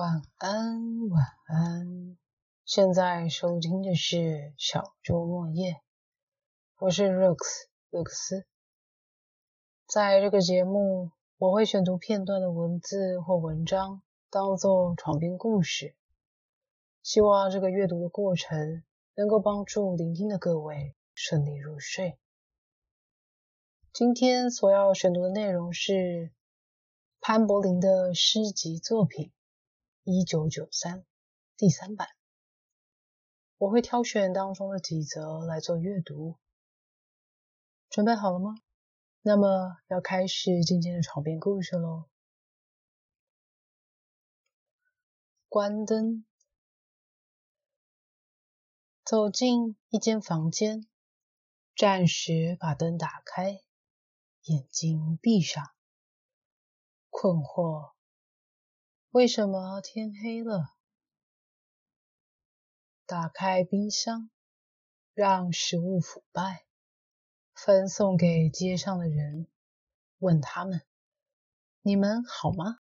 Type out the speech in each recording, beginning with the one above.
晚安，晚安。现在收听的是小周末夜，我是 Rox 鲁克斯。在这个节目，我会选读片段的文字或文章，当做床边故事。希望这个阅读的过程能够帮助聆听的各位顺利入睡。今天所要选读的内容是潘柏林的诗集作品。一九九三第三版，我会挑选当中的几则来做阅读。准备好了吗？那么要开始今天的床边故事喽。关灯，走进一间房间，暂时把灯打开，眼睛闭上，困惑。为什么天黑了？打开冰箱，让食物腐败，分送给街上的人，问他们：“你们好吗？”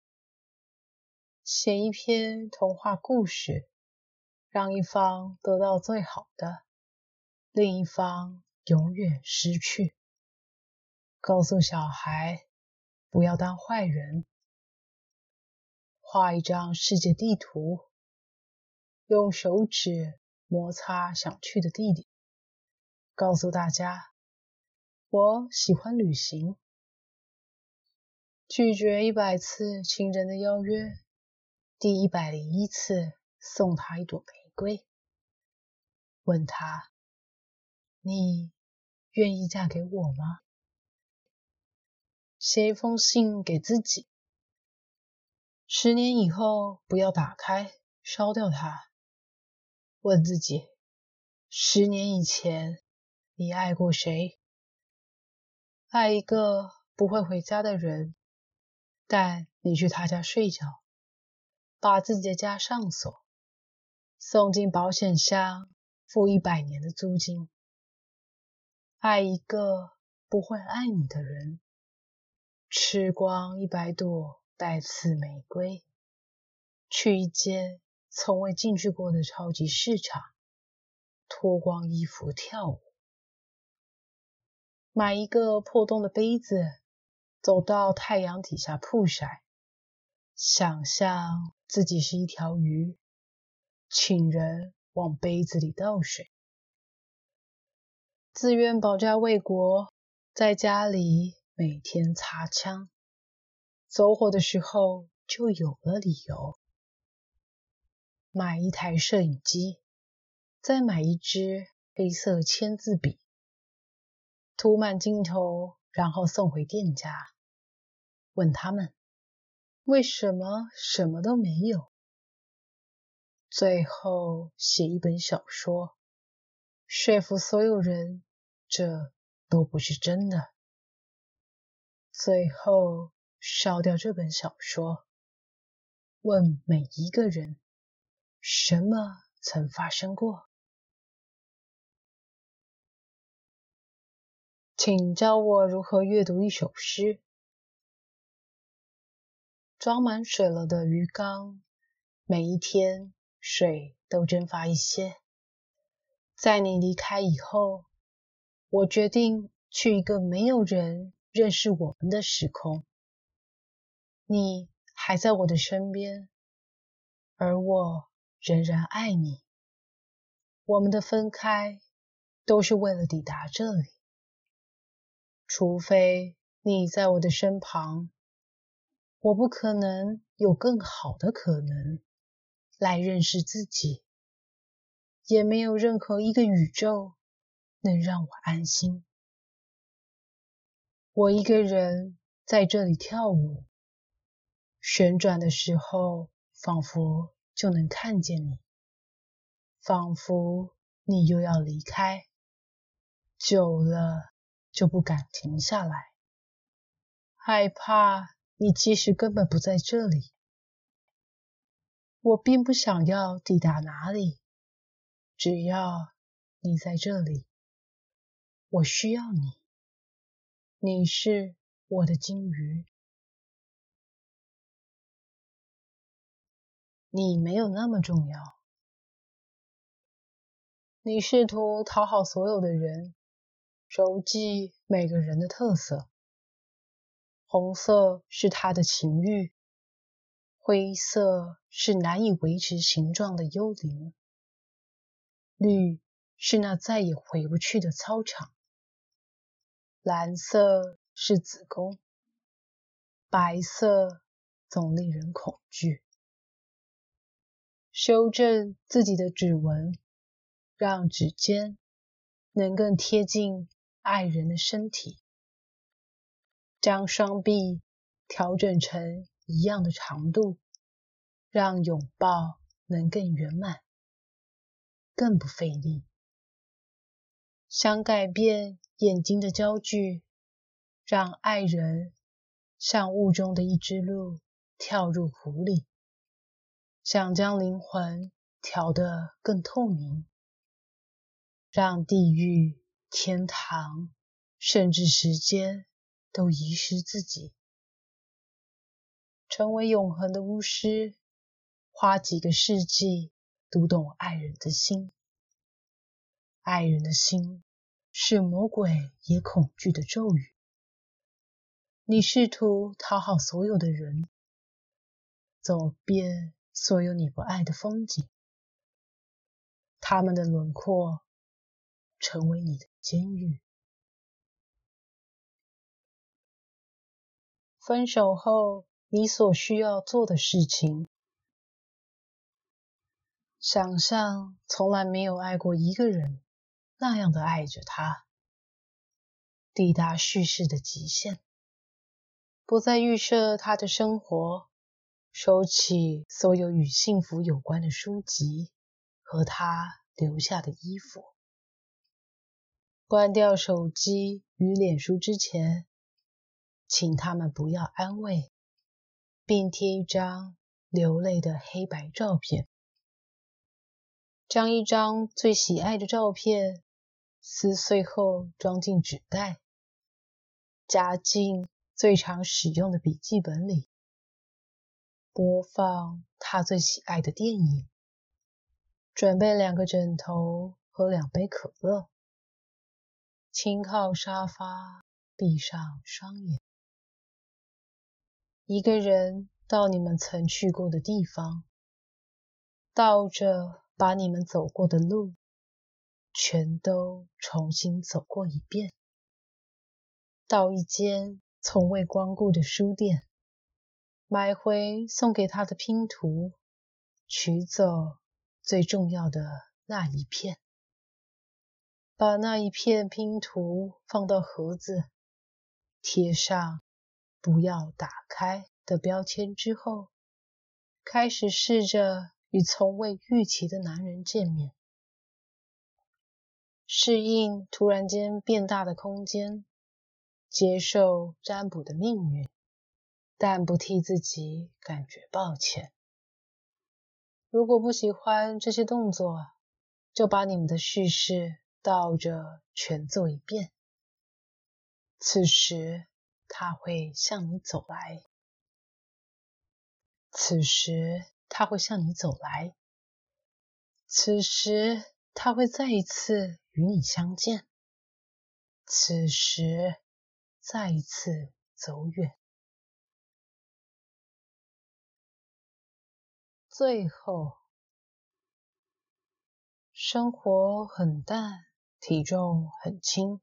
写一篇童话故事，让一方得到最好的，另一方永远失去。告诉小孩不要当坏人。画一张世界地图，用手指摩擦想去的地点，告诉大家我喜欢旅行。拒绝一百次情人的邀约，第一百零一次送他一朵玫瑰，问他：你愿意嫁给我吗？写一封信给自己。十年以后，不要打开，烧掉它。问自己：十年以前，你爱过谁？爱一个不会回家的人，但你去他家睡觉，把自己的家上锁，送进保险箱，付一百年的租金。爱一个不会爱你的人，吃光一百朵。带刺玫瑰，去一间从未进去过的超级市场，脱光衣服跳舞，买一个破洞的杯子，走到太阳底下曝晒，想象自己是一条鱼，请人往杯子里倒水，自愿保家卫国，在家里每天擦枪。走火的时候就有了理由，买一台摄影机，再买一支黑色签字笔，涂满镜头，然后送回店家，问他们为什么什么都没有。最后写一本小说，说服所有人这都不是真的。最后。烧掉这本小说，问每一个人：什么曾发生过？请教我如何阅读一首诗。装满水了的鱼缸，每一天水都蒸发一些。在你离开以后，我决定去一个没有人认识我们的时空。你还在我的身边，而我仍然爱你。我们的分开都是为了抵达这里。除非你在我的身旁，我不可能有更好的可能来认识自己，也没有任何一个宇宙能让我安心。我一个人在这里跳舞。旋转的时候，仿佛就能看见你，仿佛你又要离开，久了就不敢停下来，害怕你其实根本不在这里。我并不想要抵达哪里，只要你在这里，我需要你，你是我的金鱼。你没有那么重要。你试图讨好所有的人，熟记每个人的特色。红色是他的情欲，灰色是难以维持形状的幽灵，绿是那再也回不去的操场，蓝色是子宫，白色总令人恐惧。修正自己的指纹。让指尖能更贴近爱人的身体，将双臂调整成一样的长度，让拥抱能更圆满、更不费力。想改变眼睛的焦距，让爱人像雾中的一只鹿跳入湖里。想将灵魂调得更透明。让地狱、天堂，甚至时间都遗失自己，成为永恒的巫师，花几个世纪读懂爱人的心。爱人的心是魔鬼也恐惧的咒语。你试图讨好所有的人，走遍所有你不爱的风景，他们的轮廓。成为你的监狱。分手后，你所需要做的事情：想象从来没有爱过一个人，那样的爱着他，抵达叙事的极限，不再预设他的生活，收起所有与幸福有关的书籍和他留下的衣服。关掉手机与脸书之前，请他们不要安慰，并贴一张流泪的黑白照片。将一张最喜爱的照片撕碎后装进纸袋，夹进最常使用的笔记本里，播放他最喜爱的电影，准备两个枕头和两杯可乐。轻靠沙发，闭上双眼，一个人到你们曾去过的地方，倒着把你们走过的路全都重新走过一遍。到一间从未光顾的书店，买回送给他的拼图，取走最重要的那一片。把那一片拼图放到盒子，贴上“不要打开”的标签之后，开始试着与从未预期的男人见面，适应突然间变大的空间，接受占卜的命运，但不替自己感觉抱歉。如果不喜欢这些动作，就把你们的叙事。倒着全做一遍。此时他会向你走来。此时他会向你走来。此时他会再一次与你相见。此时再一次走远。最后，生活很淡。体重很轻，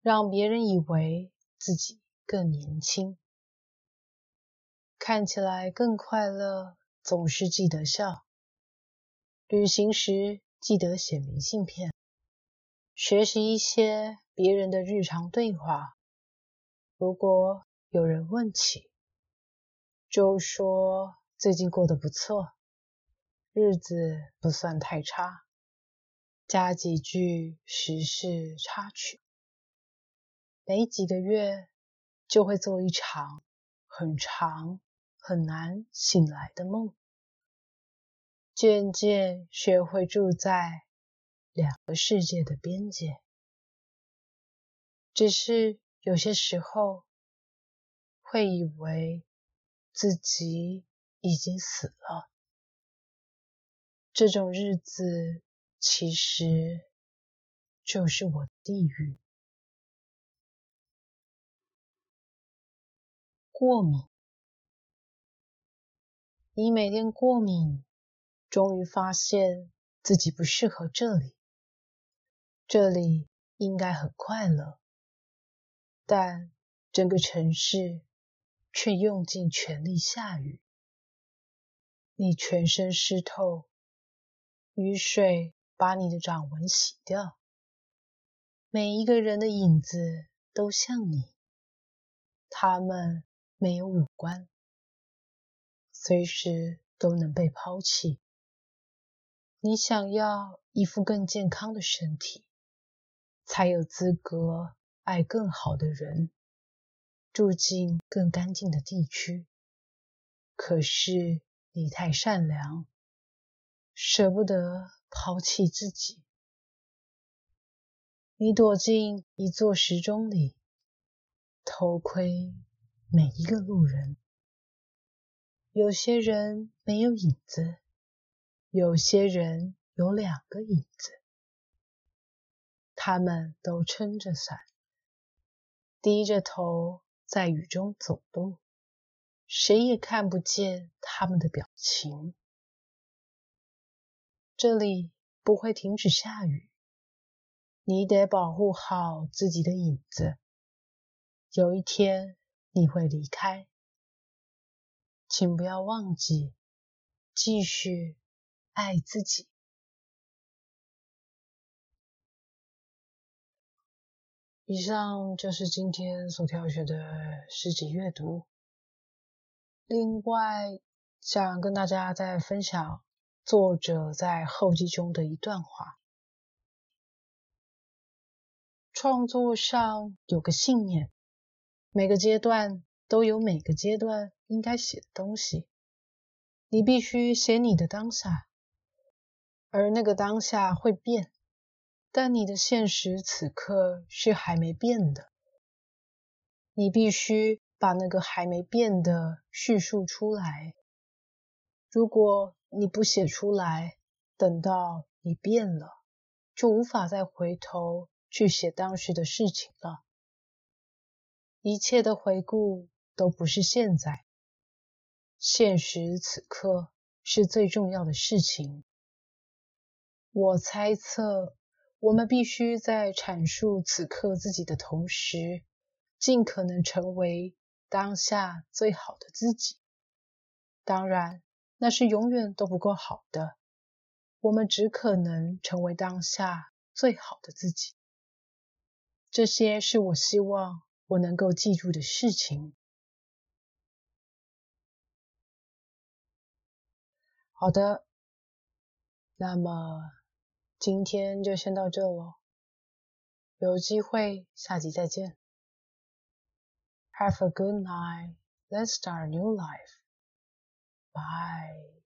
让别人以为自己更年轻，看起来更快乐。总是记得笑，旅行时记得写明信片，学习一些别人的日常对话。如果有人问起，就说最近过得不错，日子不算太差。加几句时事插曲，每几个月就会做一场很长、很难醒来的梦，渐渐学会住在两个世界的边界。只是有些时候会以为自己已经死了。这种日子其实就是我的地狱。过敏，你每天过敏，终于发现自己不适合这里。这里应该很快乐，但整个城市却用尽全力下雨，你全身湿透。雨水把你的掌纹洗掉，每一个人的影子都像你，他们没有五官，随时都能被抛弃。你想要一副更健康的身体，才有资格爱更好的人，住进更干净的地区。可是你太善良。舍不得抛弃自己，你躲进一座时钟里，偷窥每一个路人。有些人没有影子，有些人有两个影子，他们都撑着伞，低着头在雨中走动，谁也看不见他们的表情。这里不会停止下雨，你得保护好自己的影子。有一天你会离开，请不要忘记继续爱自己。以上就是今天所挑选的诗集阅读。另外，想跟大家再分享。作者在后记中的一段话：创作上有个信念，每个阶段都有每个阶段应该写的东西。你必须写你的当下，而那个当下会变，但你的现实此刻是还没变的。你必须把那个还没变的叙述出来。如果你不写出来，等到你变了，就无法再回头去写当时的事情了。一切的回顾都不是现在，现实此刻是最重要的事情。我猜测，我们必须在阐述此刻自己的同时，尽可能成为当下最好的自己。当然。那是永远都不够好的，我们只可能成为当下最好的自己。这些是我希望我能够记住的事情。好的，那么今天就先到这喽，有机会下集再见。Have a good night. Let's start a new life. Bye.